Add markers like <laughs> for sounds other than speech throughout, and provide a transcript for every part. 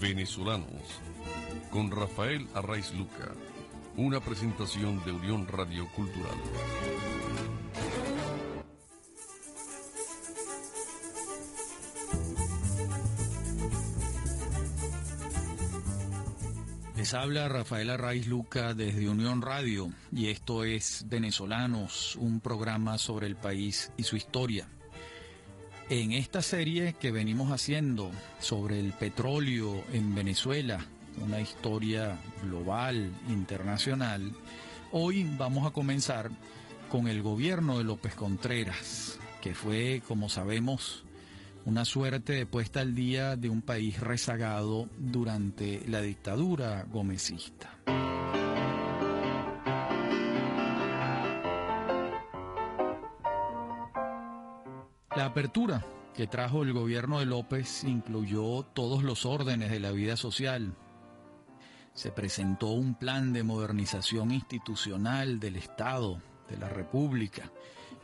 Venezolanos con Rafael Arraiz Luca, una presentación de Unión Radio Cultural. Les habla Rafael Arraiz Luca desde Unión Radio y esto es Venezolanos, un programa sobre el país y su historia. En esta serie que venimos haciendo sobre el petróleo en Venezuela, una historia global, internacional, hoy vamos a comenzar con el gobierno de López Contreras, que fue, como sabemos, una suerte de puesta al día de un país rezagado durante la dictadura gomecista. La apertura que trajo el gobierno de López incluyó todos los órdenes de la vida social. Se presentó un plan de modernización institucional del Estado, de la República,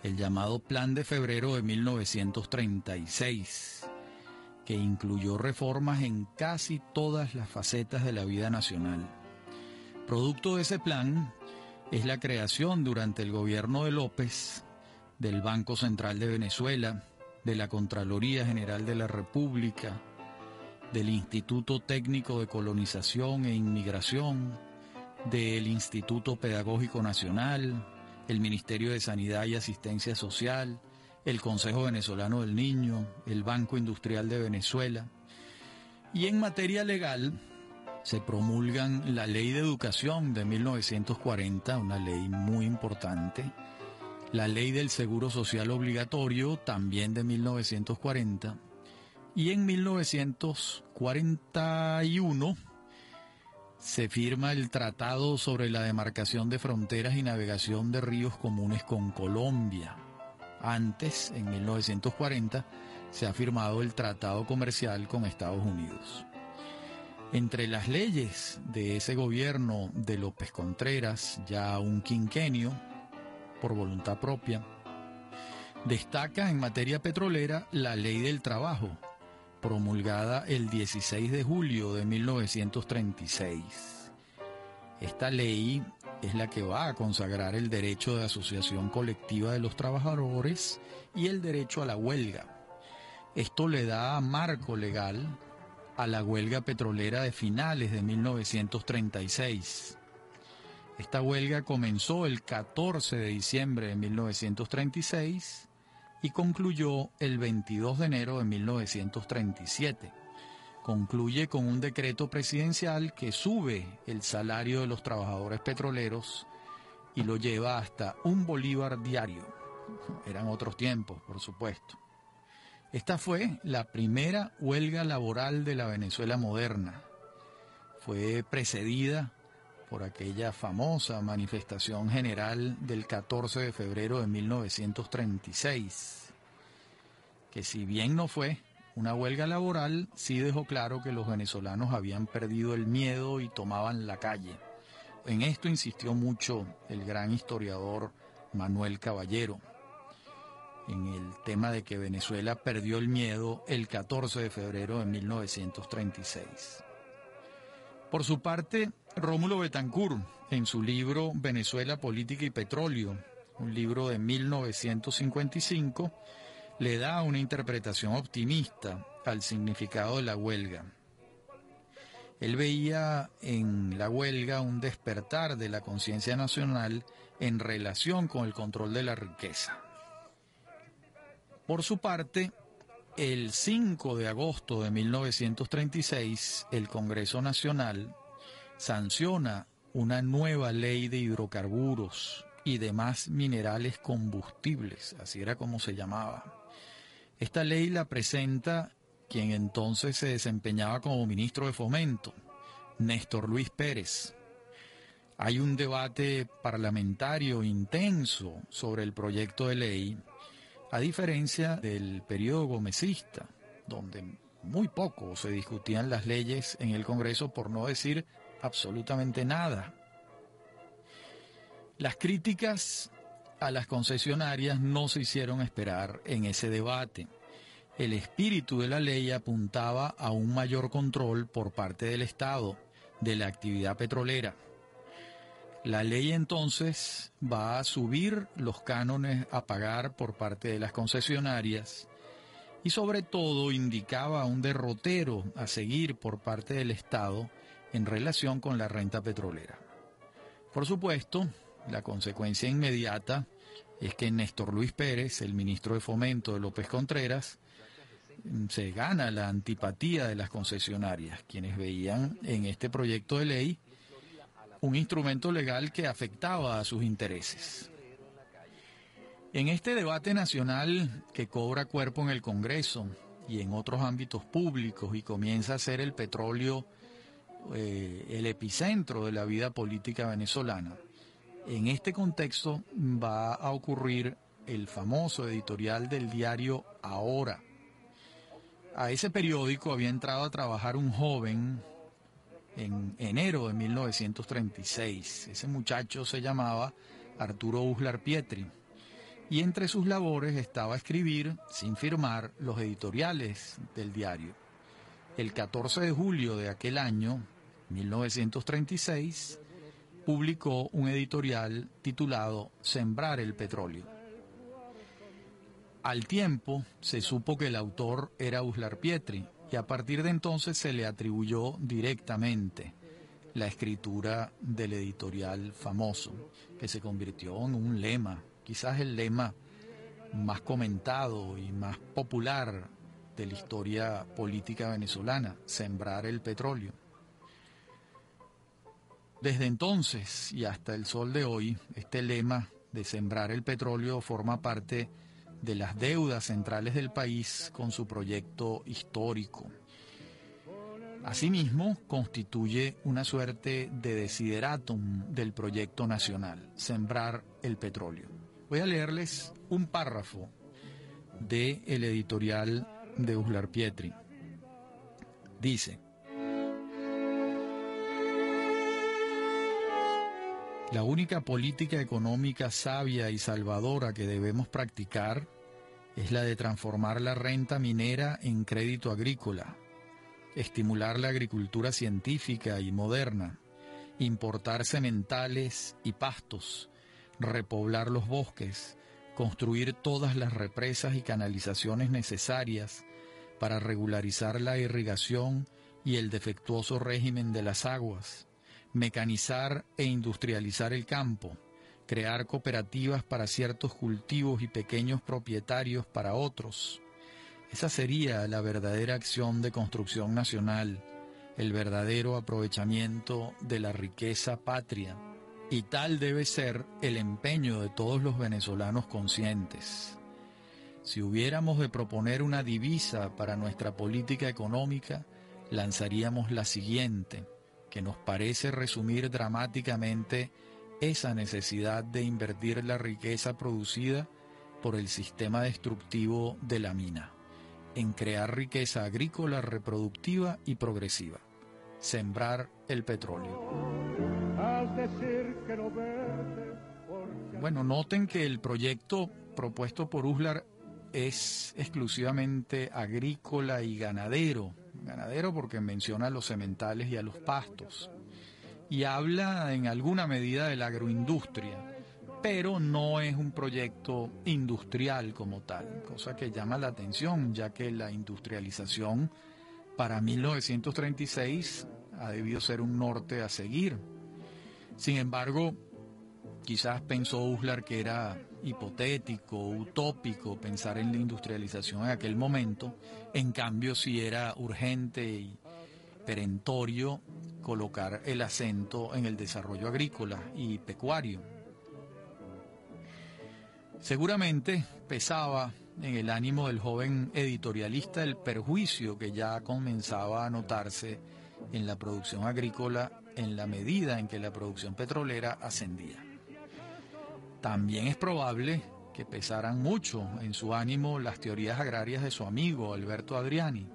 el llamado Plan de Febrero de 1936, que incluyó reformas en casi todas las facetas de la vida nacional. Producto de ese plan es la creación durante el gobierno de López del Banco Central de Venezuela, de la Contraloría General de la República, del Instituto Técnico de Colonización e Inmigración, del Instituto Pedagógico Nacional, el Ministerio de Sanidad y Asistencia Social, el Consejo Venezolano del Niño, el Banco Industrial de Venezuela. Y en materia legal se promulgan la Ley de Educación de 1940, una ley muy importante, la ley del Seguro Social Obligatorio, también de 1940, y en 1941 se firma el Tratado sobre la demarcación de fronteras y navegación de ríos comunes con Colombia. Antes, en 1940, se ha firmado el Tratado Comercial con Estados Unidos. Entre las leyes de ese gobierno de López Contreras, ya un quinquenio, por voluntad propia. Destaca en materia petrolera la Ley del Trabajo, promulgada el 16 de julio de 1936. Esta ley es la que va a consagrar el derecho de asociación colectiva de los trabajadores y el derecho a la huelga. Esto le da marco legal a la huelga petrolera de finales de 1936. Esta huelga comenzó el 14 de diciembre de 1936 y concluyó el 22 de enero de 1937. Concluye con un decreto presidencial que sube el salario de los trabajadores petroleros y lo lleva hasta un bolívar diario. Eran otros tiempos, por supuesto. Esta fue la primera huelga laboral de la Venezuela moderna. Fue precedida por aquella famosa manifestación general del 14 de febrero de 1936, que si bien no fue una huelga laboral, sí dejó claro que los venezolanos habían perdido el miedo y tomaban la calle. En esto insistió mucho el gran historiador Manuel Caballero, en el tema de que Venezuela perdió el miedo el 14 de febrero de 1936. Por su parte, Rómulo Betancourt, en su libro Venezuela, Política y Petróleo, un libro de 1955, le da una interpretación optimista al significado de la huelga. Él veía en la huelga un despertar de la conciencia nacional en relación con el control de la riqueza. Por su parte, el 5 de agosto de 1936, el Congreso Nacional sanciona una nueva ley de hidrocarburos y demás minerales combustibles, así era como se llamaba. Esta ley la presenta quien entonces se desempeñaba como ministro de Fomento, Néstor Luis Pérez. Hay un debate parlamentario intenso sobre el proyecto de ley a diferencia del periodo gomecista, donde muy poco se discutían las leyes en el Congreso, por no decir absolutamente nada. Las críticas a las concesionarias no se hicieron esperar en ese debate. el espíritu de la ley apuntaba a un mayor control por parte del Estado de la actividad petrolera. La ley entonces va a subir los cánones a pagar por parte de las concesionarias y sobre todo indicaba un derrotero a seguir por parte del Estado en relación con la renta petrolera. Por supuesto, la consecuencia inmediata es que Néstor Luis Pérez, el ministro de Fomento de López Contreras, se gana la antipatía de las concesionarias, quienes veían en este proyecto de ley un instrumento legal que afectaba a sus intereses. En este debate nacional que cobra cuerpo en el Congreso y en otros ámbitos públicos y comienza a ser el petróleo eh, el epicentro de la vida política venezolana, en este contexto va a ocurrir el famoso editorial del diario Ahora, a ese periódico había entrado a trabajar un joven en enero de 1936. Ese muchacho se llamaba Arturo Uslar Pietri. Y entre sus labores estaba escribir, sin firmar, los editoriales del diario. El 14 de julio de aquel año, 1936, publicó un editorial titulado Sembrar el petróleo. Al tiempo se supo que el autor era Uslar Pietri y a partir de entonces se le atribuyó directamente la escritura del editorial famoso, que se convirtió en un lema, quizás el lema más comentado y más popular de la historia política venezolana, sembrar el petróleo. Desde entonces y hasta el sol de hoy, este lema de sembrar el petróleo forma parte de las deudas centrales del país con su proyecto histórico. Asimismo, constituye una suerte de desideratum del proyecto nacional, sembrar el petróleo. Voy a leerles un párrafo de el editorial de Uslar Pietri. Dice, La única política económica sabia y salvadora que debemos practicar es la de transformar la renta minera en crédito agrícola, estimular la agricultura científica y moderna, importar sementales y pastos, repoblar los bosques, construir todas las represas y canalizaciones necesarias para regularizar la irrigación y el defectuoso régimen de las aguas, mecanizar e industrializar el campo, crear cooperativas para ciertos cultivos y pequeños propietarios para otros. Esa sería la verdadera acción de construcción nacional, el verdadero aprovechamiento de la riqueza patria. Y tal debe ser el empeño de todos los venezolanos conscientes. Si hubiéramos de proponer una divisa para nuestra política económica, lanzaríamos la siguiente que nos parece resumir dramáticamente esa necesidad de invertir la riqueza producida por el sistema destructivo de la mina, en crear riqueza agrícola reproductiva y progresiva, sembrar el petróleo. Bueno, noten que el proyecto propuesto por Uslar es exclusivamente agrícola y ganadero, ganadero porque menciona a los sementales y a los pastos, y habla en alguna medida de la agroindustria, pero no es un proyecto industrial como tal, cosa que llama la atención, ya que la industrialización para 1936 ha debido ser un norte a seguir. Sin embargo, quizás pensó Uslar que era hipotético, utópico pensar en la industrialización en aquel momento, en cambio si era urgente y perentorio colocar el acento en el desarrollo agrícola y pecuario. Seguramente pesaba en el ánimo del joven editorialista el perjuicio que ya comenzaba a notarse en la producción agrícola en la medida en que la producción petrolera ascendía. También es probable que pesaran mucho en su ánimo las teorías agrarias de su amigo Alberto Adriani,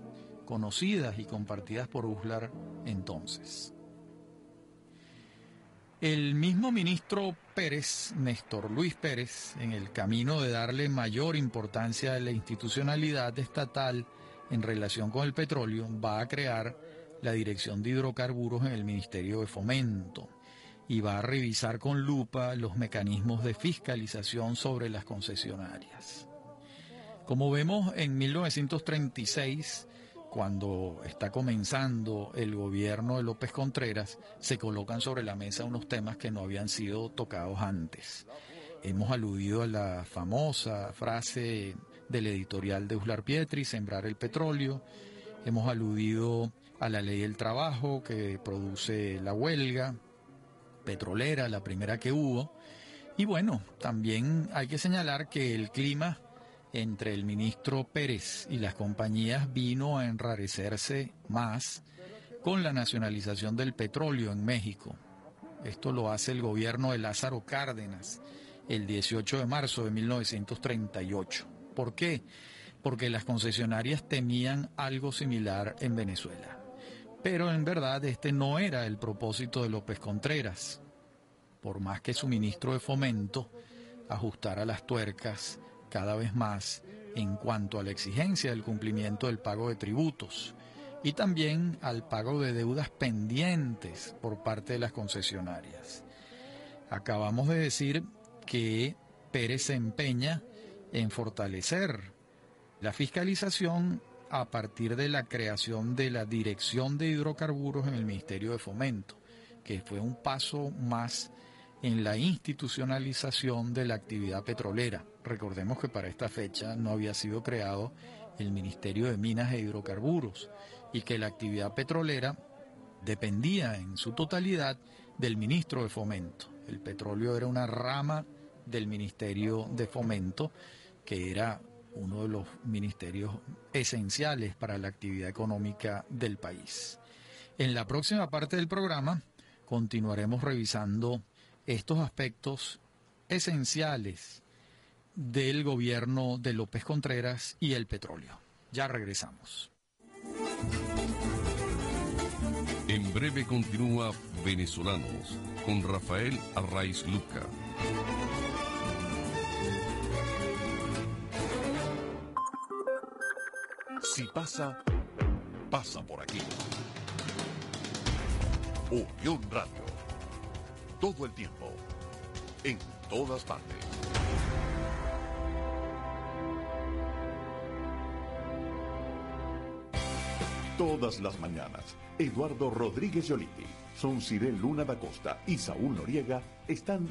conocidas y compartidas por Uslar entonces. El mismo ministro Pérez, Néstor Luis Pérez, en el camino de darle mayor importancia a la institucionalidad estatal en relación con el petróleo, va a crear la Dirección de Hidrocarburos en el Ministerio de Fomento y va a revisar con lupa los mecanismos de fiscalización sobre las concesionarias. Como vemos en 1936, cuando está comenzando el gobierno de López Contreras, se colocan sobre la mesa unos temas que no habían sido tocados antes. Hemos aludido a la famosa frase del editorial de Uslar Pietri, sembrar el petróleo. Hemos aludido a la ley del trabajo que produce la huelga petrolera, la primera que hubo. Y bueno, también hay que señalar que el clima entre el ministro Pérez y las compañías vino a enrarecerse más con la nacionalización del petróleo en México. Esto lo hace el gobierno de Lázaro Cárdenas el 18 de marzo de 1938. ¿Por qué? Porque las concesionarias temían algo similar en Venezuela. Pero en verdad este no era el propósito de López Contreras. Por más que su ministro de Fomento ajustara las tuercas cada vez más en cuanto a la exigencia del cumplimiento del pago de tributos y también al pago de deudas pendientes por parte de las concesionarias. Acabamos de decir que Pérez se empeña en fortalecer la fiscalización a partir de la creación de la Dirección de Hidrocarburos en el Ministerio de Fomento, que fue un paso más en la institucionalización de la actividad petrolera. Recordemos que para esta fecha no había sido creado el Ministerio de Minas e Hidrocarburos y que la actividad petrolera dependía en su totalidad del ministro de Fomento. El petróleo era una rama del Ministerio de Fomento que era uno de los ministerios esenciales para la actividad económica del país. En la próxima parte del programa continuaremos revisando estos aspectos esenciales del gobierno de López Contreras y el petróleo. Ya regresamos. En breve continúa Venezolanos con Rafael Arraiz Luca. Si pasa, pasa por aquí. Unión Radio todo el tiempo, en todas partes. Todas las mañanas, Eduardo Rodríguez Yoliti, Cire Luna da Costa y Saúl Noriega están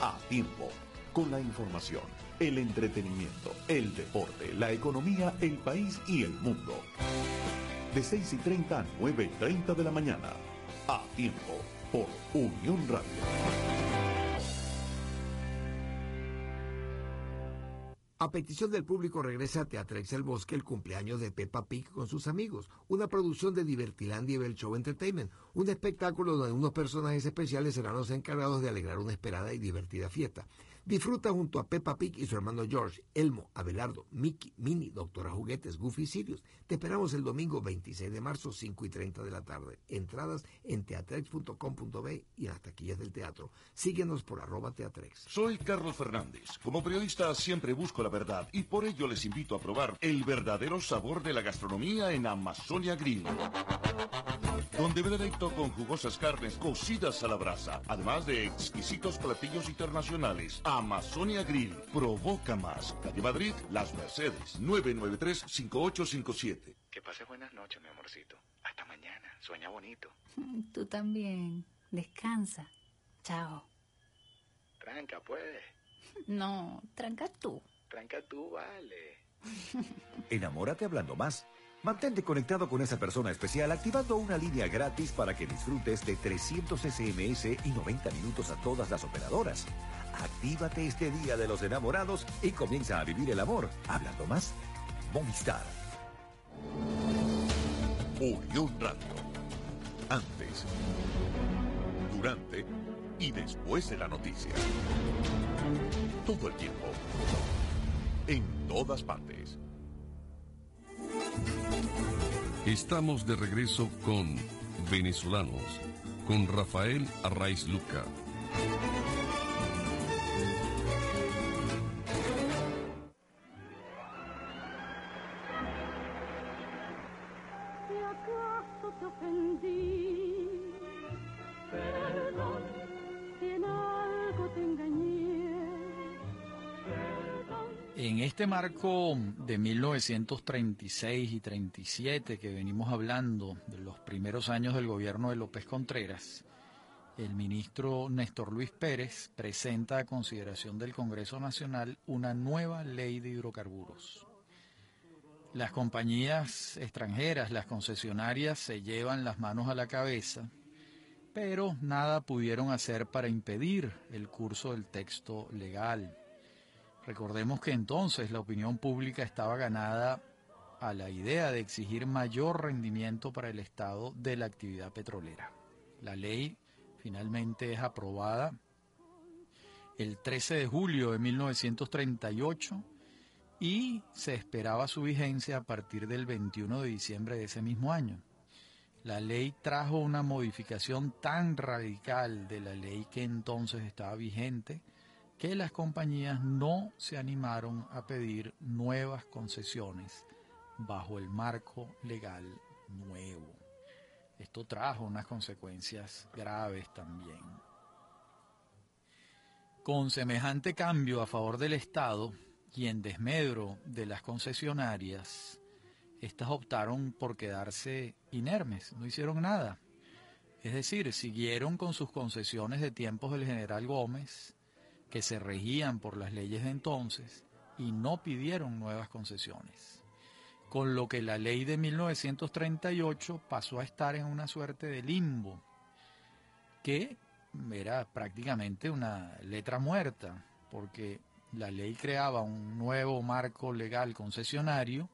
a tiempo con la información, el entretenimiento, el deporte, la economía, el país y el mundo. De 6 y 30 a 9 y 30 de la mañana, a tiempo por Unión Radio. A petición del público regresa a Teatrex El Bosque el cumpleaños de Peppa Pig con sus amigos, una producción de Divertilandia y Bell Show Entertainment, un espectáculo donde unos personajes especiales serán los encargados de alegrar una esperada y divertida fiesta. Disfruta junto a Peppa Pig y su hermano George, Elmo, Abelardo, Mickey, Minnie, Doctora Juguetes, Goofy y Sirius. Te esperamos el domingo 26 de marzo, 5 y 30 de la tarde. Entradas en teatrex.com.b y en las taquillas del teatro. Síguenos por arroba teatrex. Soy Carlos Fernández. Como periodista siempre busco la verdad y por ello les invito a probar el verdadero sabor de la gastronomía en Amazonia Grill donde deleito con jugosas carnes cocidas a la brasa, además de exquisitos platillos internacionales. Amazonia Grill, provoca más. Calle Madrid, Las Mercedes, 993-5857. Que pase buenas noches, mi amorcito. Hasta mañana. Sueña bonito. Tú también. Descansa. Chao. Tranca, pues. No, tranca tú. Tranca tú, vale. <laughs> Enamórate hablando más. Mantente conectado con esa persona especial activando una línea gratis para que disfrutes de 300 SMS y 90 minutos a todas las operadoras. Actívate este día de los enamorados y comienza a vivir el amor. Hablando más, Movistar. Unión Radio. Antes, durante y después de la noticia. Todo el tiempo. En todas partes. Estamos de regreso con Venezolanos con Rafael Arraiz Luca. Este marco de 1936 y 37 que venimos hablando de los primeros años del gobierno de López Contreras, el ministro Néstor Luis Pérez presenta a consideración del Congreso Nacional una nueva ley de hidrocarburos. Las compañías extranjeras, las concesionarias, se llevan las manos a la cabeza, pero nada pudieron hacer para impedir el curso del texto legal. Recordemos que entonces la opinión pública estaba ganada a la idea de exigir mayor rendimiento para el Estado de la actividad petrolera. La ley finalmente es aprobada el 13 de julio de 1938 y se esperaba su vigencia a partir del 21 de diciembre de ese mismo año. La ley trajo una modificación tan radical de la ley que entonces estaba vigente que las compañías no se animaron a pedir nuevas concesiones bajo el marco legal nuevo. Esto trajo unas consecuencias graves también. Con semejante cambio a favor del Estado y en desmedro de las concesionarias, estas optaron por quedarse inermes, no hicieron nada. Es decir, siguieron con sus concesiones de tiempos del general Gómez, que se regían por las leyes de entonces y no pidieron nuevas concesiones, con lo que la ley de 1938 pasó a estar en una suerte de limbo, que era prácticamente una letra muerta, porque la ley creaba un nuevo marco legal concesionario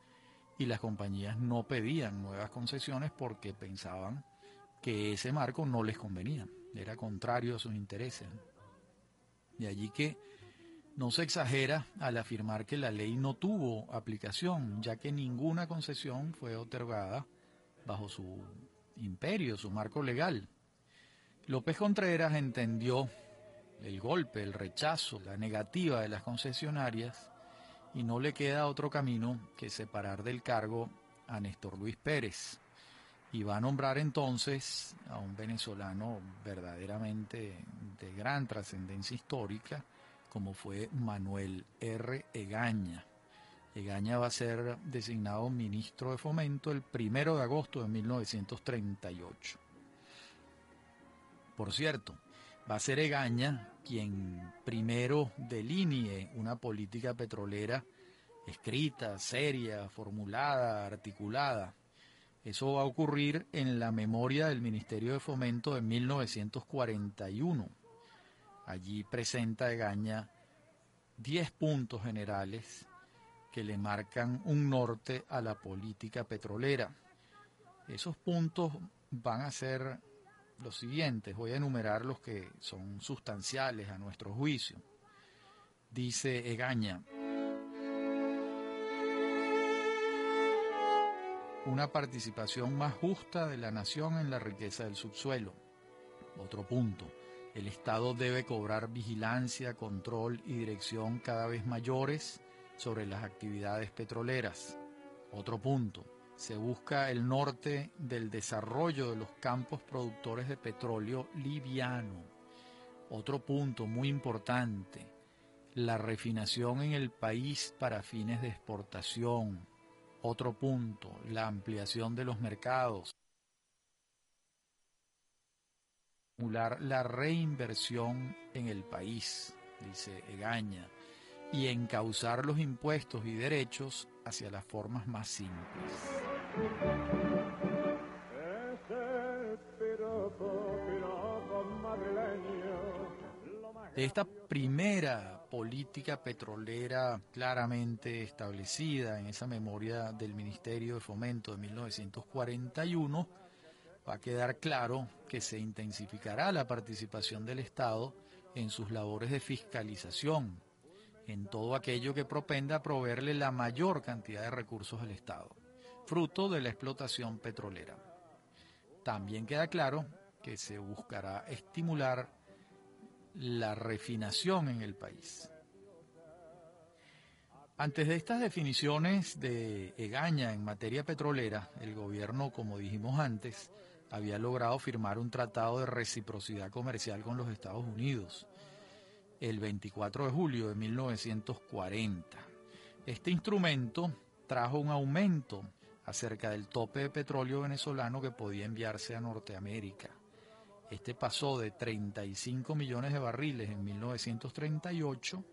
y las compañías no pedían nuevas concesiones porque pensaban que ese marco no les convenía, era contrario a sus intereses. De allí que no se exagera al afirmar que la ley no tuvo aplicación, ya que ninguna concesión fue otorgada bajo su imperio, su marco legal. López Contreras entendió el golpe, el rechazo, la negativa de las concesionarias y no le queda otro camino que separar del cargo a Néstor Luis Pérez y va a nombrar entonces a un venezolano verdaderamente de gran trascendencia histórica, como fue Manuel R. Egaña. Egaña va a ser designado ministro de Fomento el primero de agosto de 1938. Por cierto, va a ser Egaña quien primero delinee una política petrolera escrita, seria, formulada, articulada, eso va a ocurrir en la memoria del Ministerio de Fomento de 1941. Allí presenta Egaña 10 puntos generales que le marcan un norte a la política petrolera. Esos puntos van a ser los siguientes, voy a enumerar los que son sustanciales a nuestro juicio. Dice Egaña, una participación más justa de la nación en la riqueza del subsuelo. Otro punto, el Estado debe cobrar vigilancia, control y dirección cada vez mayores sobre las actividades petroleras. Otro punto, se busca el norte del desarrollo de los campos productores de petróleo liviano. Otro punto muy importante, la refinación en el país para fines de exportación. Otro punto, la ampliación de los mercados. La reinversión en el país, dice Egaña, y encauzar los impuestos y derechos hacia las formas más simples. esta primera política petrolera claramente establecida en esa memoria del Ministerio de Fomento de 1941, va a quedar claro que se intensificará la participación del Estado en sus labores de fiscalización, en todo aquello que propenda a proveerle la mayor cantidad de recursos al Estado, fruto de la explotación petrolera. También queda claro que se buscará estimular la refinación en el país. Antes de estas definiciones de Egaña en materia petrolera, el gobierno, como dijimos antes, había logrado firmar un tratado de reciprocidad comercial con los Estados Unidos el 24 de julio de 1940. Este instrumento trajo un aumento acerca del tope de petróleo venezolano que podía enviarse a Norteamérica. Este pasó de 35 millones de barriles en 1938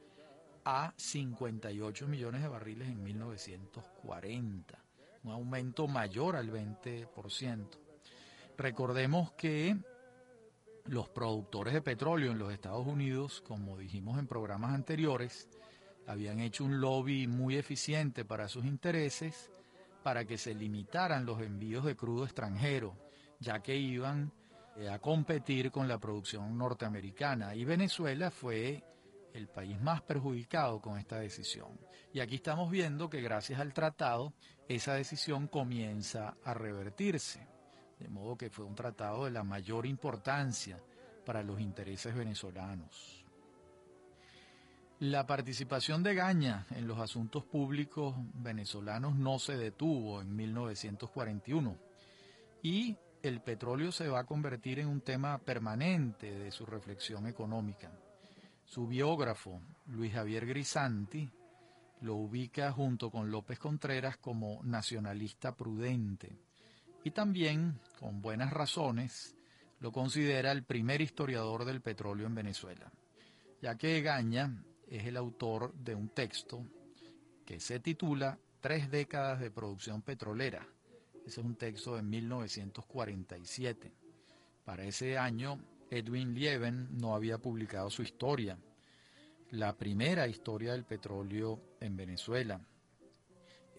a 58 millones de barriles en 1940, un aumento mayor al 20%. Recordemos que los productores de petróleo en los Estados Unidos, como dijimos en programas anteriores, habían hecho un lobby muy eficiente para sus intereses para que se limitaran los envíos de crudo extranjero, ya que iban a competir con la producción norteamericana. Y Venezuela fue el país más perjudicado con esta decisión. Y aquí estamos viendo que gracias al tratado esa decisión comienza a revertirse. De modo que fue un tratado de la mayor importancia para los intereses venezolanos. La participación de Gaña en los asuntos públicos venezolanos no se detuvo en 1941 y el petróleo se va a convertir en un tema permanente de su reflexión económica. Su biógrafo, Luis Javier Grisanti, lo ubica junto con López Contreras como nacionalista prudente y también, con buenas razones, lo considera el primer historiador del petróleo en Venezuela, ya que Gaña es el autor de un texto que se titula Tres décadas de producción petrolera. Ese es un texto de 1947. Para ese año Edwin Lieven no había publicado su historia, la primera historia del petróleo en Venezuela.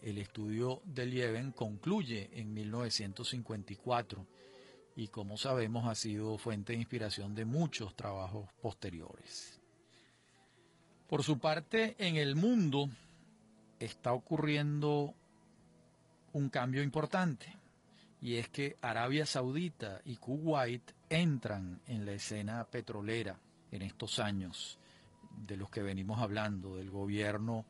El estudio de Lieven concluye en 1954 y como sabemos ha sido fuente de inspiración de muchos trabajos posteriores. Por su parte, en el mundo está ocurriendo un cambio importante y es que Arabia Saudita y Kuwait entran en la escena petrolera en estos años de los que venimos hablando, del gobierno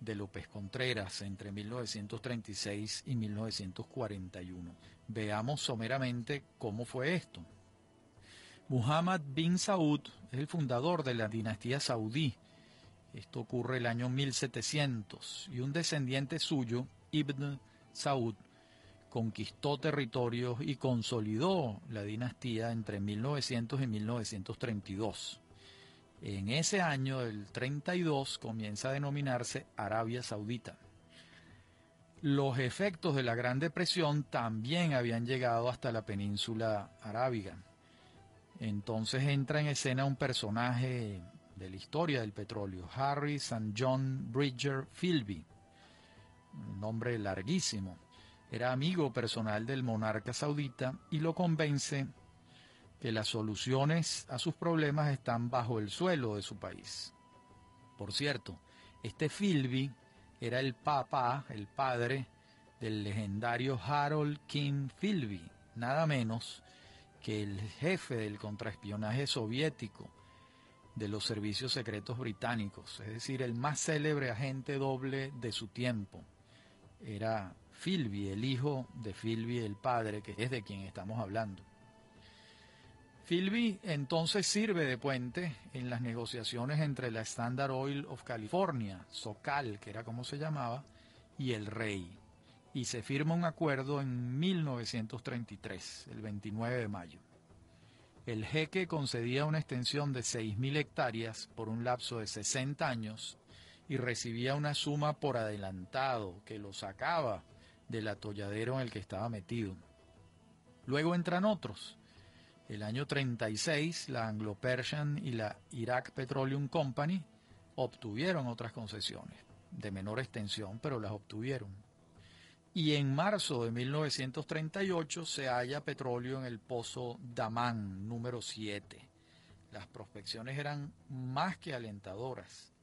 de López Contreras entre 1936 y 1941. Veamos someramente cómo fue esto. Muhammad bin Saud es el fundador de la dinastía saudí. Esto ocurre el año 1700 y un descendiente suyo, Ibn Saud, conquistó territorios y consolidó la dinastía entre 1900 y 1932. En ese año, el 32, comienza a denominarse Arabia Saudita. Los efectos de la Gran Depresión también habían llegado hasta la península arábiga. Entonces entra en escena un personaje de la historia del petróleo, Harry St. John Bridger Philby, un nombre larguísimo era amigo personal del monarca saudita y lo convence que las soluciones a sus problemas están bajo el suelo de su país. Por cierto, este Philby era el papá, el padre del legendario Harold King Philby, nada menos que el jefe del contraespionaje soviético de los servicios secretos británicos, es decir, el más célebre agente doble de su tiempo. Era Philby, el hijo de Philby, el padre, que es de quien estamos hablando. Philby entonces sirve de puente en las negociaciones entre la Standard Oil of California, SOCAL, que era como se llamaba, y el rey. Y se firma un acuerdo en 1933, el 29 de mayo. El jeque concedía una extensión de 6.000 hectáreas por un lapso de 60 años y recibía una suma por adelantado que lo sacaba del atolladero en el que estaba metido. Luego entran otros. El año 36, la Anglo-Persian y la Iraq Petroleum Company obtuvieron otras concesiones, de menor extensión, pero las obtuvieron. Y en marzo de 1938 se halla petróleo en el pozo Damán número 7. Las prospecciones eran más que alentadoras.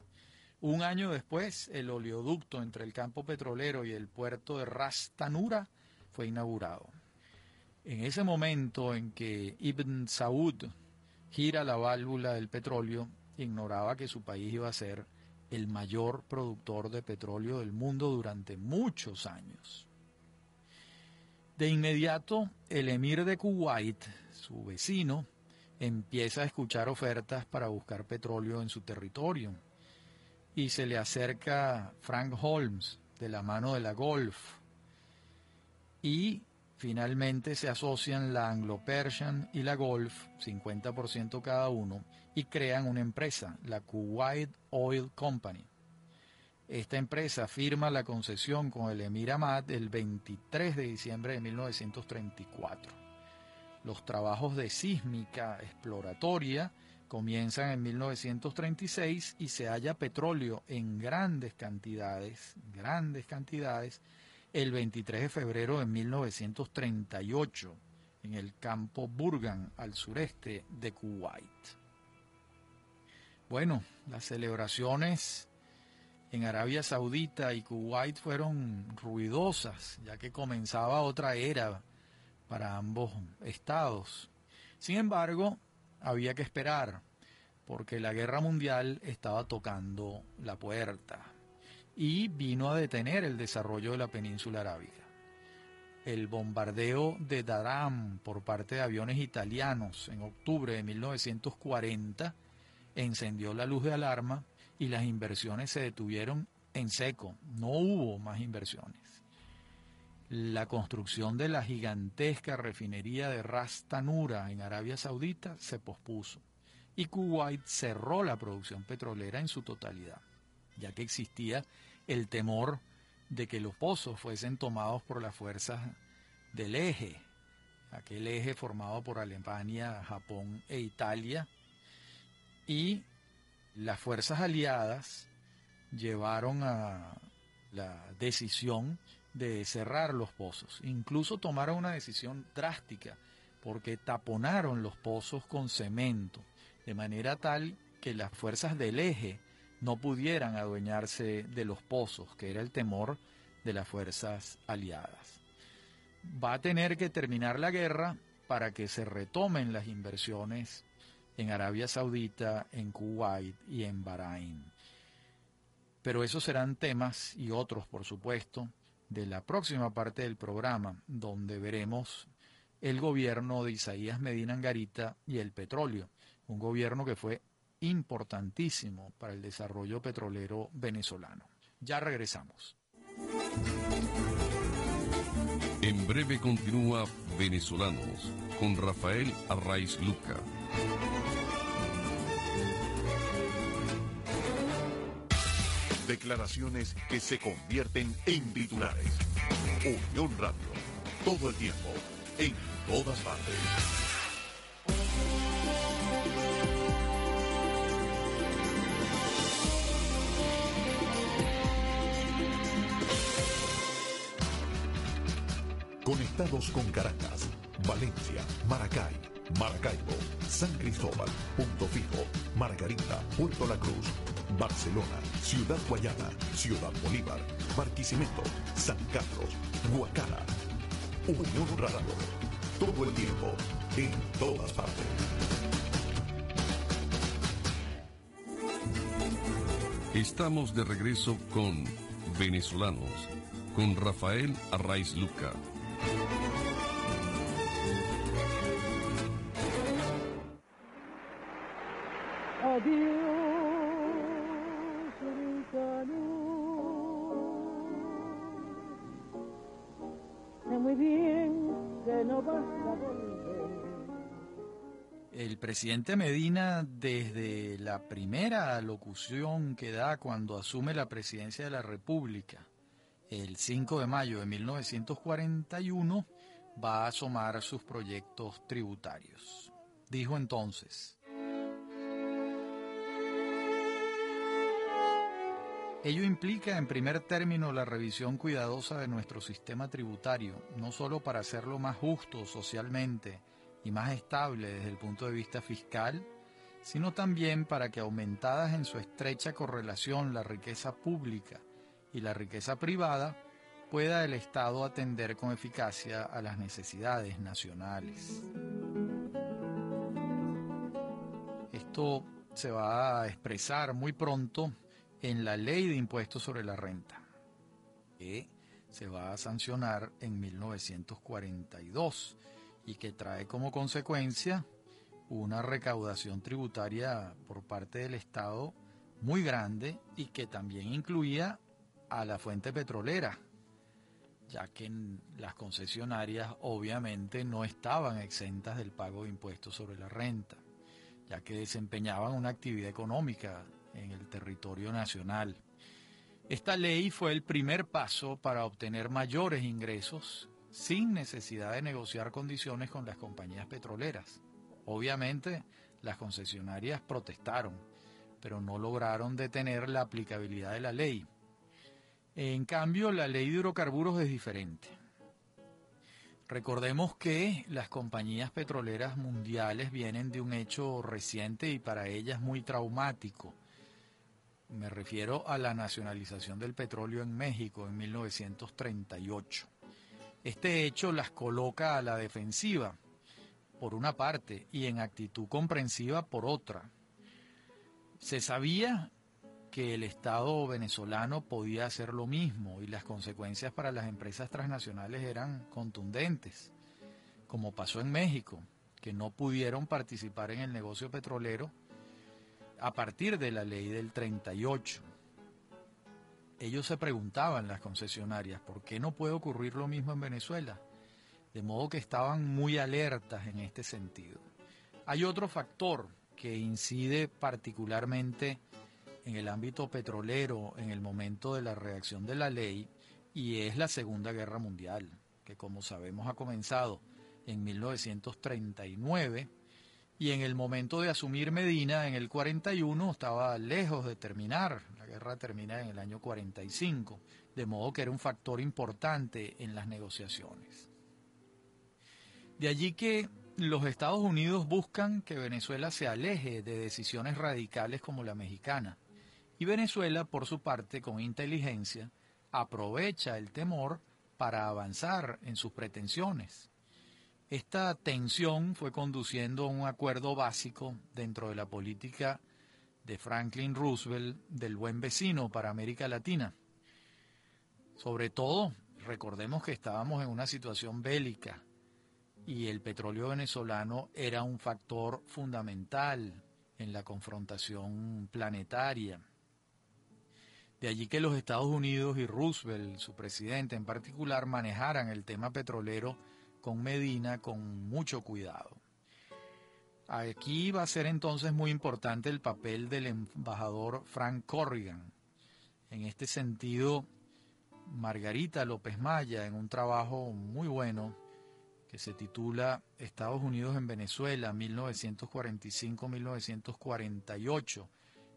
Un año después, el oleoducto entre el campo petrolero y el puerto de Rastanura fue inaugurado. En ese momento en que Ibn Saud gira la válvula del petróleo, ignoraba que su país iba a ser el mayor productor de petróleo del mundo durante muchos años. De inmediato, el emir de Kuwait, su vecino, empieza a escuchar ofertas para buscar petróleo en su territorio y se le acerca Frank Holmes de la mano de la Golf y finalmente se asocian la Anglo-Persian y la Golf, 50% cada uno, y crean una empresa, la Kuwait Oil Company. Esta empresa firma la concesión con el Emir Ahmad el 23 de diciembre de 1934. Los trabajos de sísmica exploratoria comienzan en 1936 y se halla petróleo en grandes cantidades, grandes cantidades, el 23 de febrero de 1938 en el campo Burgan al sureste de Kuwait. Bueno, las celebraciones en Arabia Saudita y Kuwait fueron ruidosas, ya que comenzaba otra era para ambos estados. Sin embargo, había que esperar, porque la guerra mundial estaba tocando la puerta y vino a detener el desarrollo de la península arábiga. El bombardeo de Daram por parte de aviones italianos en octubre de 1940 encendió la luz de alarma y las inversiones se detuvieron en seco. No hubo más inversiones. La construcción de la gigantesca refinería de Ras Tanura en Arabia Saudita se pospuso y Kuwait cerró la producción petrolera en su totalidad, ya que existía el temor de que los pozos fuesen tomados por las fuerzas del eje, aquel eje formado por Alemania, Japón e Italia, y las fuerzas aliadas llevaron a la decisión de cerrar los pozos. Incluso tomaron una decisión drástica porque taponaron los pozos con cemento, de manera tal que las fuerzas del eje no pudieran adueñarse de los pozos, que era el temor de las fuerzas aliadas. Va a tener que terminar la guerra para que se retomen las inversiones en Arabia Saudita, en Kuwait y en Bahrein. Pero esos serán temas y otros, por supuesto, de la próxima parte del programa, donde veremos el gobierno de Isaías Medina Angarita y el petróleo, un gobierno que fue importantísimo para el desarrollo petrolero venezolano. Ya regresamos. En breve continúa Venezolanos con Rafael Arraiz Luca. Declaraciones que se convierten en titulares. Unión Radio. Todo el tiempo. En todas partes. Conectados con Caracas, Valencia, Maracay, Maracaibo, San Cristóbal, Punto Fijo, Margarita, Puerto La Cruz, Barcelona, Ciudad Guayana, Ciudad Bolívar, Barquisimeto, San Carlos, Guacara. Unión Radio. Todo el tiempo, en todas partes. Estamos de regreso con Venezolanos, con Rafael Arraiz Luca. Presidente Medina, desde la primera locución que da cuando asume la presidencia de la República, el 5 de mayo de 1941, va a asomar sus proyectos tributarios. Dijo entonces, Ello implica en primer término la revisión cuidadosa de nuestro sistema tributario, no solo para hacerlo más justo socialmente y más estable desde el punto de vista fiscal, sino también para que aumentadas en su estrecha correlación la riqueza pública y la riqueza privada, pueda el Estado atender con eficacia a las necesidades nacionales. Esto se va a expresar muy pronto en la ley de impuestos sobre la renta, que se va a sancionar en 1942 y que trae como consecuencia una recaudación tributaria por parte del Estado muy grande y que también incluía a la fuente petrolera, ya que las concesionarias obviamente no estaban exentas del pago de impuestos sobre la renta, ya que desempeñaban una actividad económica en el territorio nacional. Esta ley fue el primer paso para obtener mayores ingresos sin necesidad de negociar condiciones con las compañías petroleras. Obviamente, las concesionarias protestaron, pero no lograron detener la aplicabilidad de la ley. En cambio, la ley de hidrocarburos es diferente. Recordemos que las compañías petroleras mundiales vienen de un hecho reciente y para ellas muy traumático. Me refiero a la nacionalización del petróleo en México en 1938. Este hecho las coloca a la defensiva, por una parte, y en actitud comprensiva por otra. Se sabía que el Estado venezolano podía hacer lo mismo y las consecuencias para las empresas transnacionales eran contundentes, como pasó en México, que no pudieron participar en el negocio petrolero a partir de la ley del 38. Ellos se preguntaban, las concesionarias, ¿por qué no puede ocurrir lo mismo en Venezuela? De modo que estaban muy alertas en este sentido. Hay otro factor que incide particularmente en el ámbito petrolero en el momento de la reacción de la ley y es la Segunda Guerra Mundial, que como sabemos ha comenzado en 1939 y en el momento de asumir Medina en el 41 estaba lejos de terminar, la guerra termina en el año 45, de modo que era un factor importante en las negociaciones. De allí que los Estados Unidos buscan que Venezuela se aleje de decisiones radicales como la mexicana, y Venezuela, por su parte, con inteligencia, aprovecha el temor para avanzar en sus pretensiones. Esta tensión fue conduciendo a un acuerdo básico dentro de la política de Franklin Roosevelt del buen vecino para América Latina. Sobre todo, recordemos que estábamos en una situación bélica y el petróleo venezolano era un factor fundamental en la confrontación planetaria. De allí que los Estados Unidos y Roosevelt, su presidente en particular, manejaran el tema petrolero con Medina con mucho cuidado. Aquí va a ser entonces muy importante el papel del embajador Frank Corrigan. En este sentido, Margarita López Maya, en un trabajo muy bueno que se titula Estados Unidos en Venezuela 1945-1948,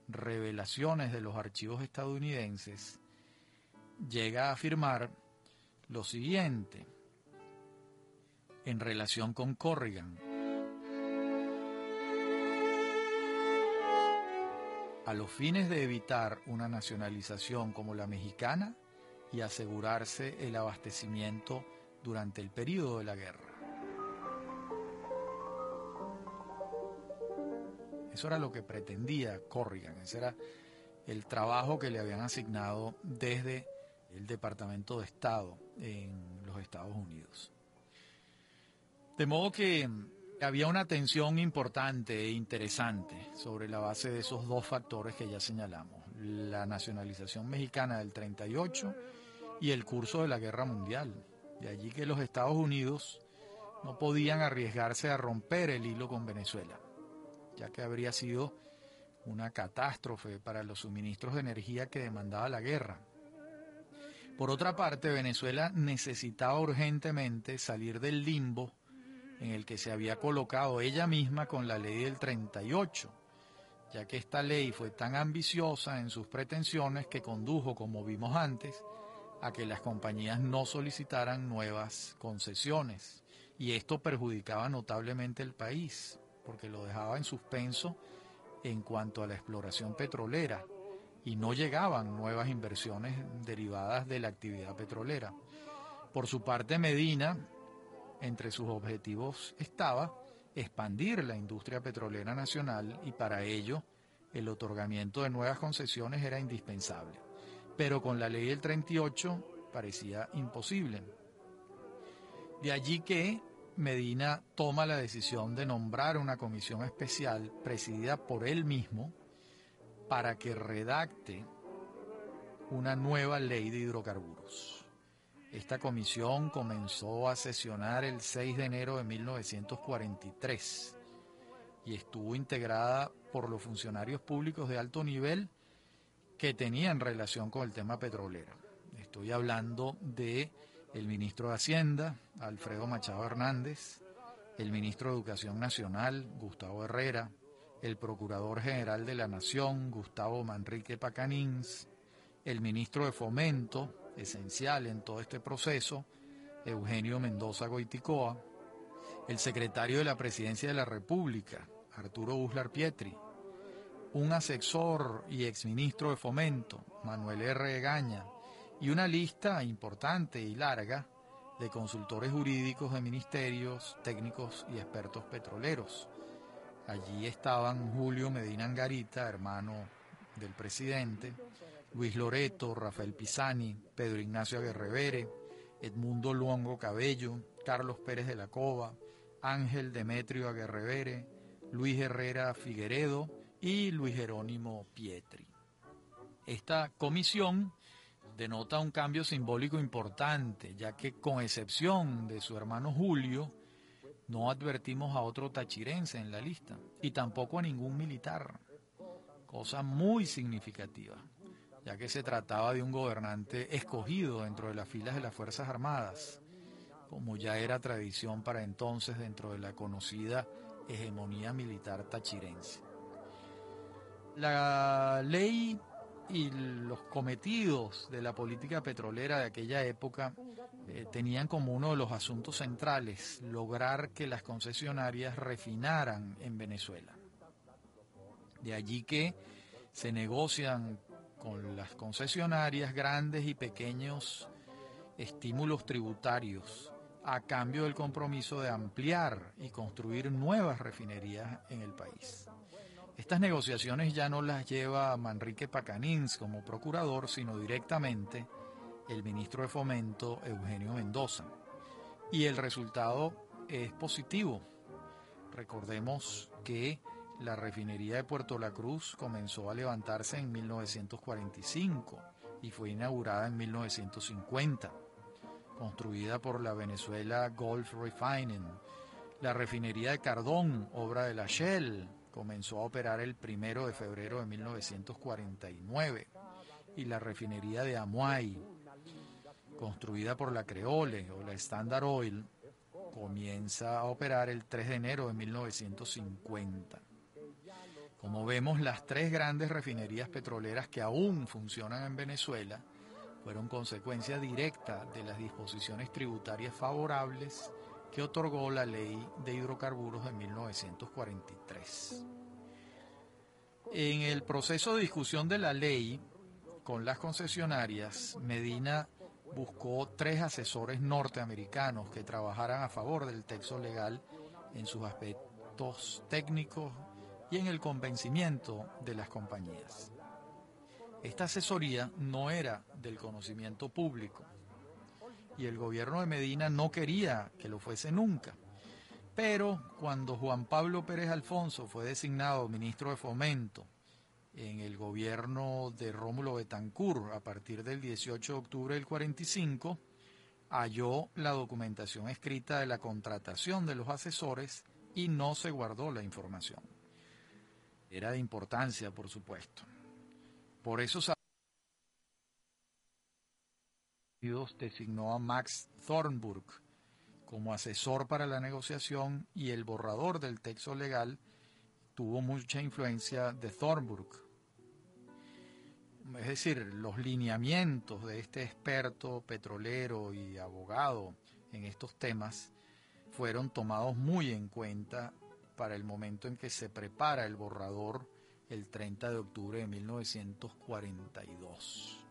revelaciones de los archivos estadounidenses, llega a afirmar lo siguiente en relación con Corrigan. A los fines de evitar una nacionalización como la mexicana y asegurarse el abastecimiento durante el periodo de la guerra. Eso era lo que pretendía Corrigan, ese era el trabajo que le habían asignado desde el Departamento de Estado en los Estados Unidos. De modo que había una tensión importante e interesante sobre la base de esos dos factores que ya señalamos, la nacionalización mexicana del 38 y el curso de la guerra mundial. De allí que los Estados Unidos no podían arriesgarse a romper el hilo con Venezuela ya que habría sido una catástrofe para los suministros de energía que demandaba la guerra. Por otra parte, Venezuela necesitaba urgentemente salir del limbo en el que se había colocado ella misma con la ley del 38, ya que esta ley fue tan ambiciosa en sus pretensiones que condujo, como vimos antes, a que las compañías no solicitaran nuevas concesiones, y esto perjudicaba notablemente el país porque lo dejaba en suspenso en cuanto a la exploración petrolera y no llegaban nuevas inversiones derivadas de la actividad petrolera. Por su parte, Medina, entre sus objetivos estaba expandir la industria petrolera nacional y para ello el otorgamiento de nuevas concesiones era indispensable. Pero con la ley del 38 parecía imposible. De allí que Medina toma la decisión de nombrar una comisión especial presidida por él mismo para que redacte una nueva ley de hidrocarburos. Esta comisión comenzó a sesionar el 6 de enero de 1943 y estuvo integrada por los funcionarios públicos de alto nivel que tenían relación con el tema petrolero. Estoy hablando de el ministro de Hacienda, Alfredo Machado Hernández, el ministro de Educación Nacional, Gustavo Herrera, el Procurador General de la Nación, Gustavo Manrique Pacanins, el ministro de Fomento, esencial en todo este proceso, Eugenio Mendoza Goiticoa, el secretario de la Presidencia de la República, Arturo Uslar Pietri, un asesor y exministro de Fomento, Manuel R. Gaña, y una lista importante y larga de consultores jurídicos de ministerios, técnicos y expertos petroleros. Allí estaban Julio Medina Angarita, hermano del presidente, Luis Loreto, Rafael Pisani, Pedro Ignacio Aguerrevere, Edmundo Luongo Cabello, Carlos Pérez de la Cova, Ángel Demetrio Aguerrevere, Luis Herrera Figueredo y Luis Jerónimo Pietri. Esta comisión denota un cambio simbólico importante, ya que con excepción de su hermano Julio, no advertimos a otro tachirense en la lista y tampoco a ningún militar, cosa muy significativa, ya que se trataba de un gobernante escogido dentro de las filas de las Fuerzas Armadas, como ya era tradición para entonces dentro de la conocida hegemonía militar tachirense. La ley y los cometidos de la política petrolera de aquella época eh, tenían como uno de los asuntos centrales lograr que las concesionarias refinaran en Venezuela. De allí que se negocian con las concesionarias grandes y pequeños estímulos tributarios a cambio del compromiso de ampliar y construir nuevas refinerías en el país. Estas negociaciones ya no las lleva Manrique Pacanins como procurador, sino directamente el ministro de Fomento, Eugenio Mendoza. Y el resultado es positivo. Recordemos que la refinería de Puerto La Cruz comenzó a levantarse en 1945 y fue inaugurada en 1950, construida por la Venezuela Gulf Refining. La refinería de Cardón, obra de la Shell, comenzó a operar el primero de febrero de 1949 y la refinería de Amuay, construida por la Creole o la Standard Oil, comienza a operar el 3 de enero de 1950. Como vemos, las tres grandes refinerías petroleras que aún funcionan en Venezuela fueron consecuencia directa de las disposiciones tributarias favorables que otorgó la ley de hidrocarburos de 1943. En el proceso de discusión de la ley con las concesionarias, Medina buscó tres asesores norteamericanos que trabajaran a favor del texto legal en sus aspectos técnicos y en el convencimiento de las compañías. Esta asesoría no era del conocimiento público y el gobierno de Medina no quería que lo fuese nunca. Pero cuando Juan Pablo Pérez Alfonso fue designado ministro de Fomento en el gobierno de Rómulo Betancourt a partir del 18 de octubre del 45, halló la documentación escrita de la contratación de los asesores y no se guardó la información. Era de importancia, por supuesto. Por eso designó a Max Thornburg como asesor para la negociación y el borrador del texto legal tuvo mucha influencia de Thornburg. Es decir, los lineamientos de este experto petrolero y abogado en estos temas fueron tomados muy en cuenta para el momento en que se prepara el borrador el 30 de octubre de 1942.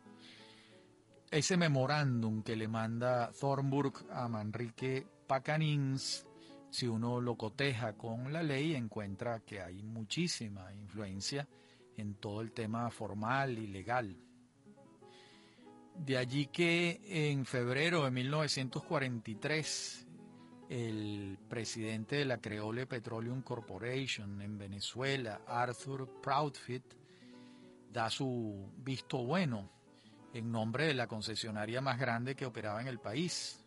ese memorándum que le manda Thornburg a Manrique Pacanins, si uno lo coteja con la ley, encuentra que hay muchísima influencia en todo el tema formal y legal. De allí que en febrero de 1943 el presidente de la Creole Petroleum Corporation en Venezuela, Arthur Proudfit, da su visto bueno en nombre de la concesionaria más grande que operaba en el país,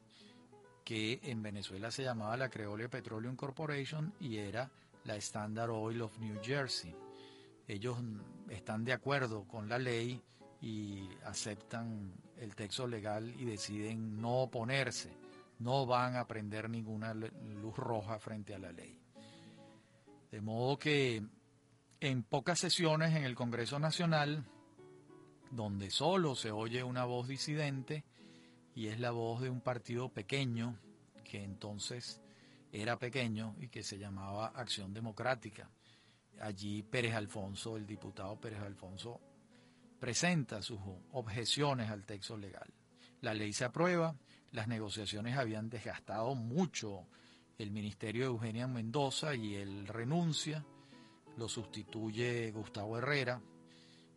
que en Venezuela se llamaba la Creole Petroleum Corporation y era la Standard Oil of New Jersey. Ellos están de acuerdo con la ley y aceptan el texto legal y deciden no oponerse, no van a prender ninguna luz roja frente a la ley. De modo que en pocas sesiones en el Congreso Nacional, donde solo se oye una voz disidente, y es la voz de un partido pequeño, que entonces era pequeño y que se llamaba Acción Democrática. Allí Pérez Alfonso, el diputado Pérez Alfonso, presenta sus objeciones al texto legal. La ley se aprueba, las negociaciones habían desgastado mucho el ministerio de Eugenia Mendoza y él renuncia, lo sustituye Gustavo Herrera.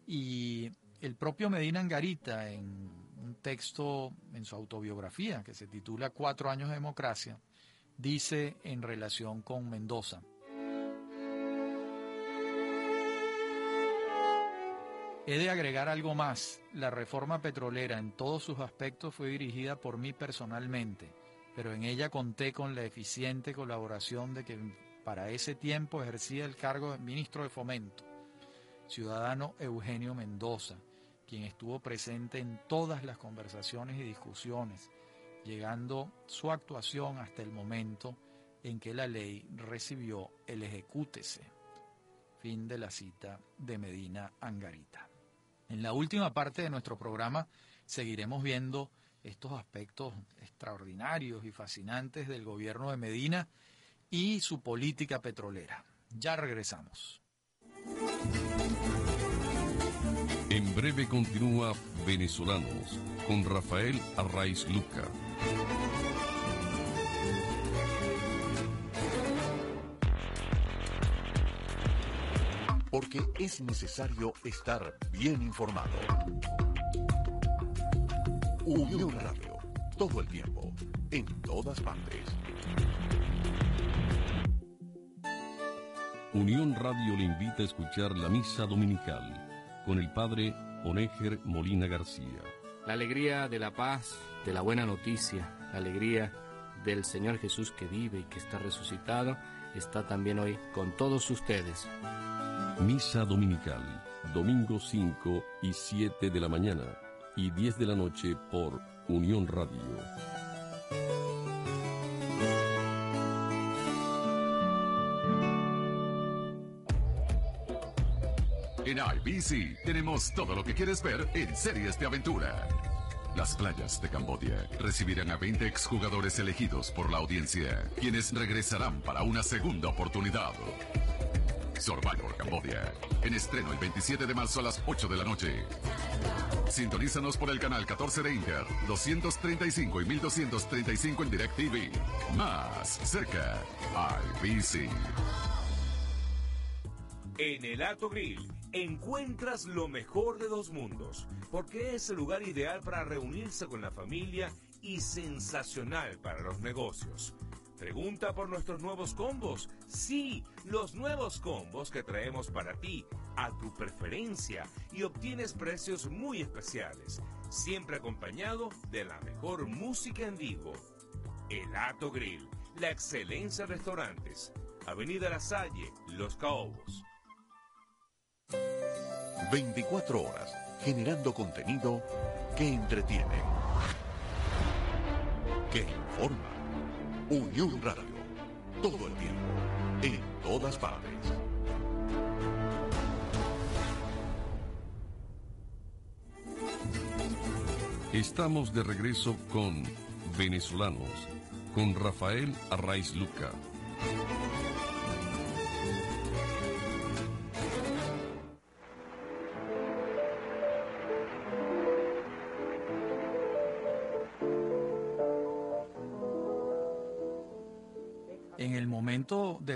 Y el propio Medina Angarita en un texto en su autobiografía que se titula Cuatro años de democracia, dice en relación con Mendoza, He de agregar algo más. La reforma petrolera en todos sus aspectos fue dirigida por mí personalmente, pero en ella conté con la eficiente colaboración de que para ese tiempo ejercía el cargo de ministro de Fomento, ciudadano Eugenio Mendoza, quien estuvo presente en todas las conversaciones y discusiones, llegando su actuación hasta el momento en que la ley recibió el ejecútese. Fin de la cita de Medina Angarita. En la última parte de nuestro programa seguiremos viendo estos aspectos extraordinarios y fascinantes del gobierno de Medina y su política petrolera. Ya regresamos. En breve continúa Venezolanos con Rafael Arraiz Luca. Porque es necesario estar bien informado. Unión Radio, todo el tiempo, en todas partes. Unión Radio le invita a escuchar la misa dominical con el padre Onéger Molina García. La alegría de la paz, de la buena noticia, la alegría del Señor Jesús que vive y que está resucitado, está también hoy con todos ustedes. Misa Dominical, domingo 5 y 7 de la mañana y 10 de la noche por Unión Radio. En IBC tenemos todo lo que quieres ver en series de aventura. Las playas de Cambodia recibirán a 20 exjugadores elegidos por la audiencia, quienes regresarán para una segunda oportunidad. Survivor Cambodia. En estreno el 27 de marzo a las 8 de la noche. Sintonízanos por el canal 14 de Inter, 235 y 1235 en DirecTV. Más cerca, IBC. En el Ato Grill encuentras lo mejor de dos mundos, porque es el lugar ideal para reunirse con la familia y sensacional para los negocios. Pregunta por nuestros nuevos combos. Sí, los nuevos combos que traemos para ti, a tu preferencia, y obtienes precios muy especiales, siempre acompañado de la mejor música en vivo. El Ato Grill, la excelencia restaurantes. Avenida La Salle, Los Caobos. 24 horas, generando contenido que entretiene, que informa Unión Radio. Todo el tiempo. En todas partes. Estamos de regreso con Venezolanos, con Rafael Arraiz Luca.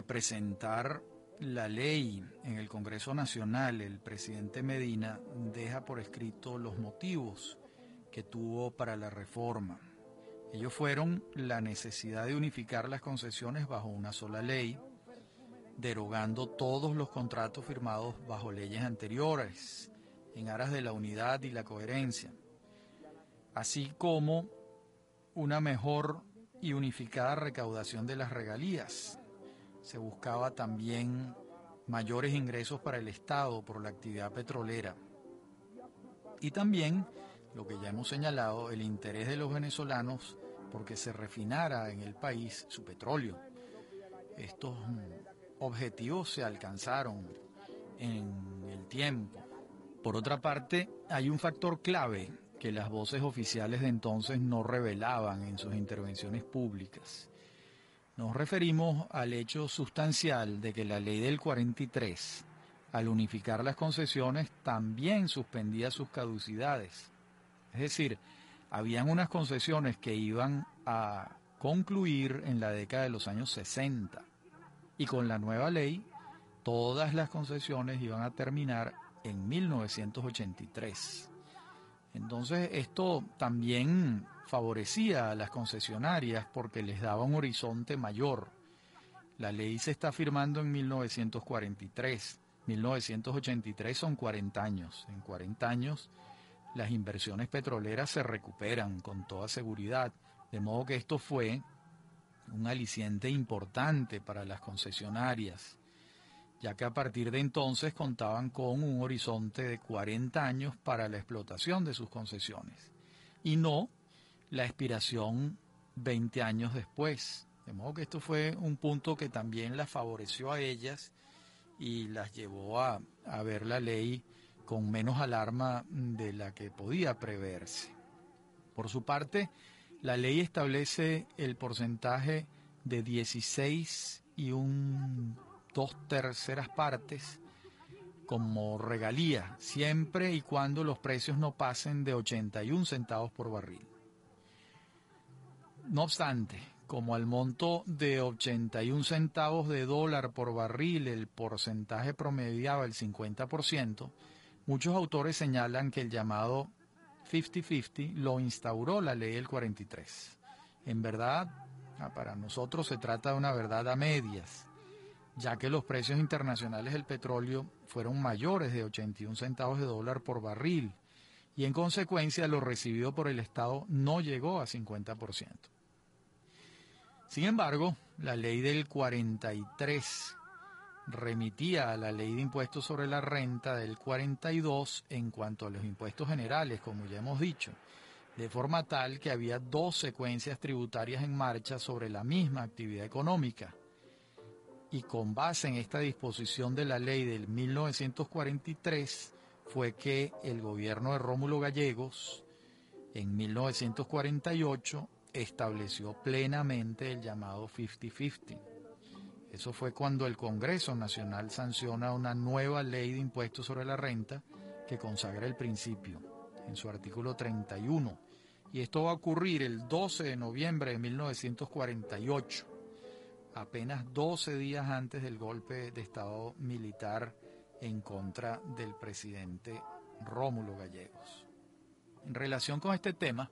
Presentar la ley en el Congreso Nacional, el presidente Medina deja por escrito los motivos que tuvo para la reforma. Ellos fueron la necesidad de unificar las concesiones bajo una sola ley, derogando todos los contratos firmados bajo leyes anteriores, en aras de la unidad y la coherencia, así como una mejor y unificada recaudación de las regalías. Se buscaba también mayores ingresos para el Estado por la actividad petrolera. Y también, lo que ya hemos señalado, el interés de los venezolanos porque se refinara en el país su petróleo. Estos objetivos se alcanzaron en el tiempo. Por otra parte, hay un factor clave que las voces oficiales de entonces no revelaban en sus intervenciones públicas. Nos referimos al hecho sustancial de que la ley del 43, al unificar las concesiones, también suspendía sus caducidades. Es decir, habían unas concesiones que iban a concluir en la década de los años 60 y con la nueva ley todas las concesiones iban a terminar en 1983. Entonces esto también favorecía a las concesionarias porque les daba un horizonte mayor. La ley se está firmando en 1943. 1983 son 40 años. En 40 años las inversiones petroleras se recuperan con toda seguridad. De modo que esto fue un aliciente importante para las concesionarias ya que a partir de entonces contaban con un horizonte de 40 años para la explotación de sus concesiones y no la expiración 20 años después. De modo que esto fue un punto que también las favoreció a ellas y las llevó a, a ver la ley con menos alarma de la que podía preverse. Por su parte, la ley establece el porcentaje de 16 y un dos terceras partes como regalía, siempre y cuando los precios no pasen de 81 centavos por barril. No obstante, como al monto de 81 centavos de dólar por barril el porcentaje promediaba el 50%, muchos autores señalan que el llamado 50-50 lo instauró la ley del 43. En verdad, ah, para nosotros se trata de una verdad a medias ya que los precios internacionales del petróleo fueron mayores de 81 centavos de dólar por barril y en consecuencia lo recibido por el Estado no llegó a 50%. Sin embargo, la ley del 43 remitía a la ley de impuestos sobre la renta del 42 en cuanto a los impuestos generales, como ya hemos dicho, de forma tal que había dos secuencias tributarias en marcha sobre la misma actividad económica. Y con base en esta disposición de la ley del 1943 fue que el gobierno de Rómulo Gallegos en 1948 estableció plenamente el llamado 50-50. Eso fue cuando el Congreso Nacional sanciona una nueva ley de impuestos sobre la renta que consagra el principio en su artículo 31. Y esto va a ocurrir el 12 de noviembre de 1948 apenas 12 días antes del golpe de Estado militar en contra del presidente Rómulo Gallegos. En relación con este tema,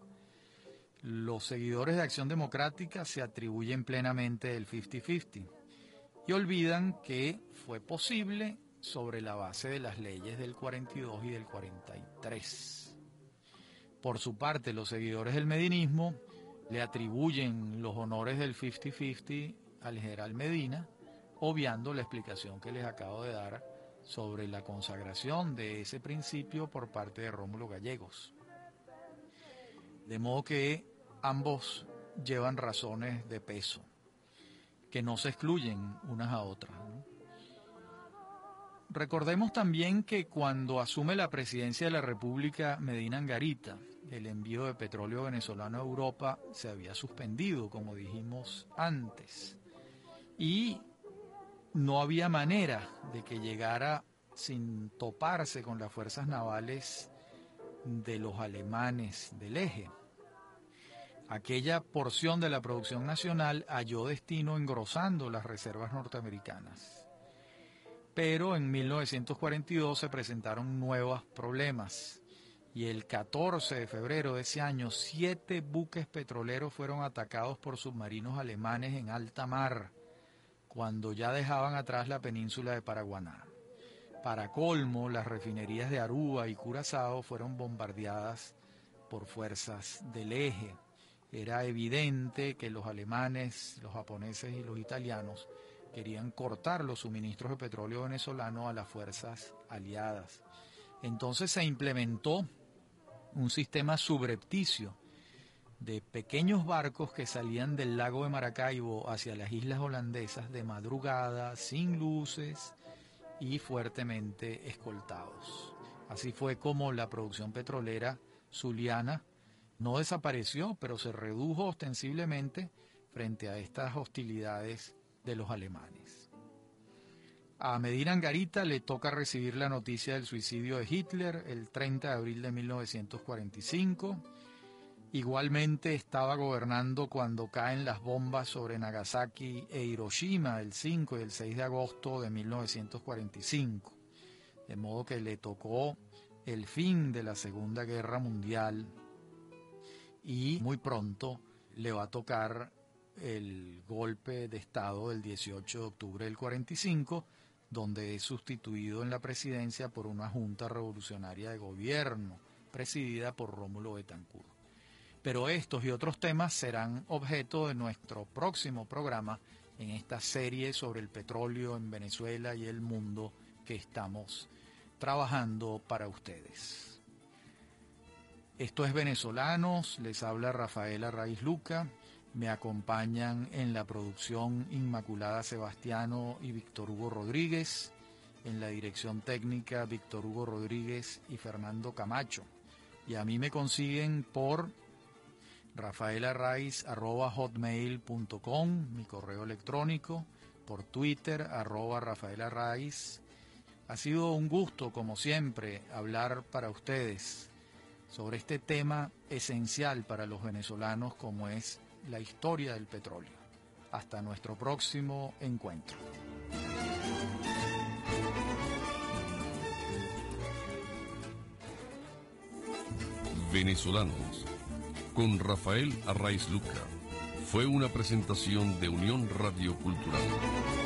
los seguidores de Acción Democrática se atribuyen plenamente el 50-50 y olvidan que fue posible sobre la base de las leyes del 42 y del 43. Por su parte, los seguidores del medinismo le atribuyen los honores del 50-50 al general Medina, obviando la explicación que les acabo de dar sobre la consagración de ese principio por parte de Rómulo Gallegos. De modo que ambos llevan razones de peso, que no se excluyen unas a otras. Recordemos también que cuando asume la presidencia de la República Medina Angarita, el envío de petróleo venezolano a Europa se había suspendido, como dijimos antes y no había manera de que llegara sin toparse con las fuerzas navales de los alemanes del eje. Aquella porción de la producción nacional halló destino engrosando las reservas norteamericanas. Pero en 1942 se presentaron nuevos problemas y el 14 de febrero de ese año siete buques petroleros fueron atacados por submarinos alemanes en alta mar cuando ya dejaban atrás la península de Paraguaná. Para colmo, las refinerías de Aruba y Curazao fueron bombardeadas por fuerzas del eje. Era evidente que los alemanes, los japoneses y los italianos querían cortar los suministros de petróleo venezolano a las fuerzas aliadas. Entonces se implementó un sistema subrepticio de pequeños barcos que salían del lago de Maracaibo hacia las islas holandesas de madrugada, sin luces y fuertemente escoltados. Así fue como la producción petrolera zuliana no desapareció, pero se redujo ostensiblemente frente a estas hostilidades de los alemanes. A Medina Angarita le toca recibir la noticia del suicidio de Hitler el 30 de abril de 1945 Igualmente estaba gobernando cuando caen las bombas sobre Nagasaki e Hiroshima el 5 y el 6 de agosto de 1945. De modo que le tocó el fin de la Segunda Guerra Mundial y muy pronto le va a tocar el golpe de Estado del 18 de octubre del 45, donde es sustituido en la presidencia por una junta revolucionaria de gobierno presidida por Rómulo Betancourt. Pero estos y otros temas serán objeto de nuestro próximo programa en esta serie sobre el petróleo en Venezuela y el mundo que estamos trabajando para ustedes. Esto es Venezolanos, les habla Rafaela Raiz Luca, me acompañan en la producción Inmaculada Sebastiano y Víctor Hugo Rodríguez, en la dirección técnica Víctor Hugo Rodríguez y Fernando Camacho. Y a mí me consiguen por rafaelarraiz.hotmail.com, mi correo electrónico, por Twitter, arroba Rafaela Ha sido un gusto, como siempre, hablar para ustedes sobre este tema esencial para los venezolanos como es la historia del petróleo. Hasta nuestro próximo encuentro. Venezolanos con Rafael Arraiz Luca. Fue una presentación de Unión Radio Cultural.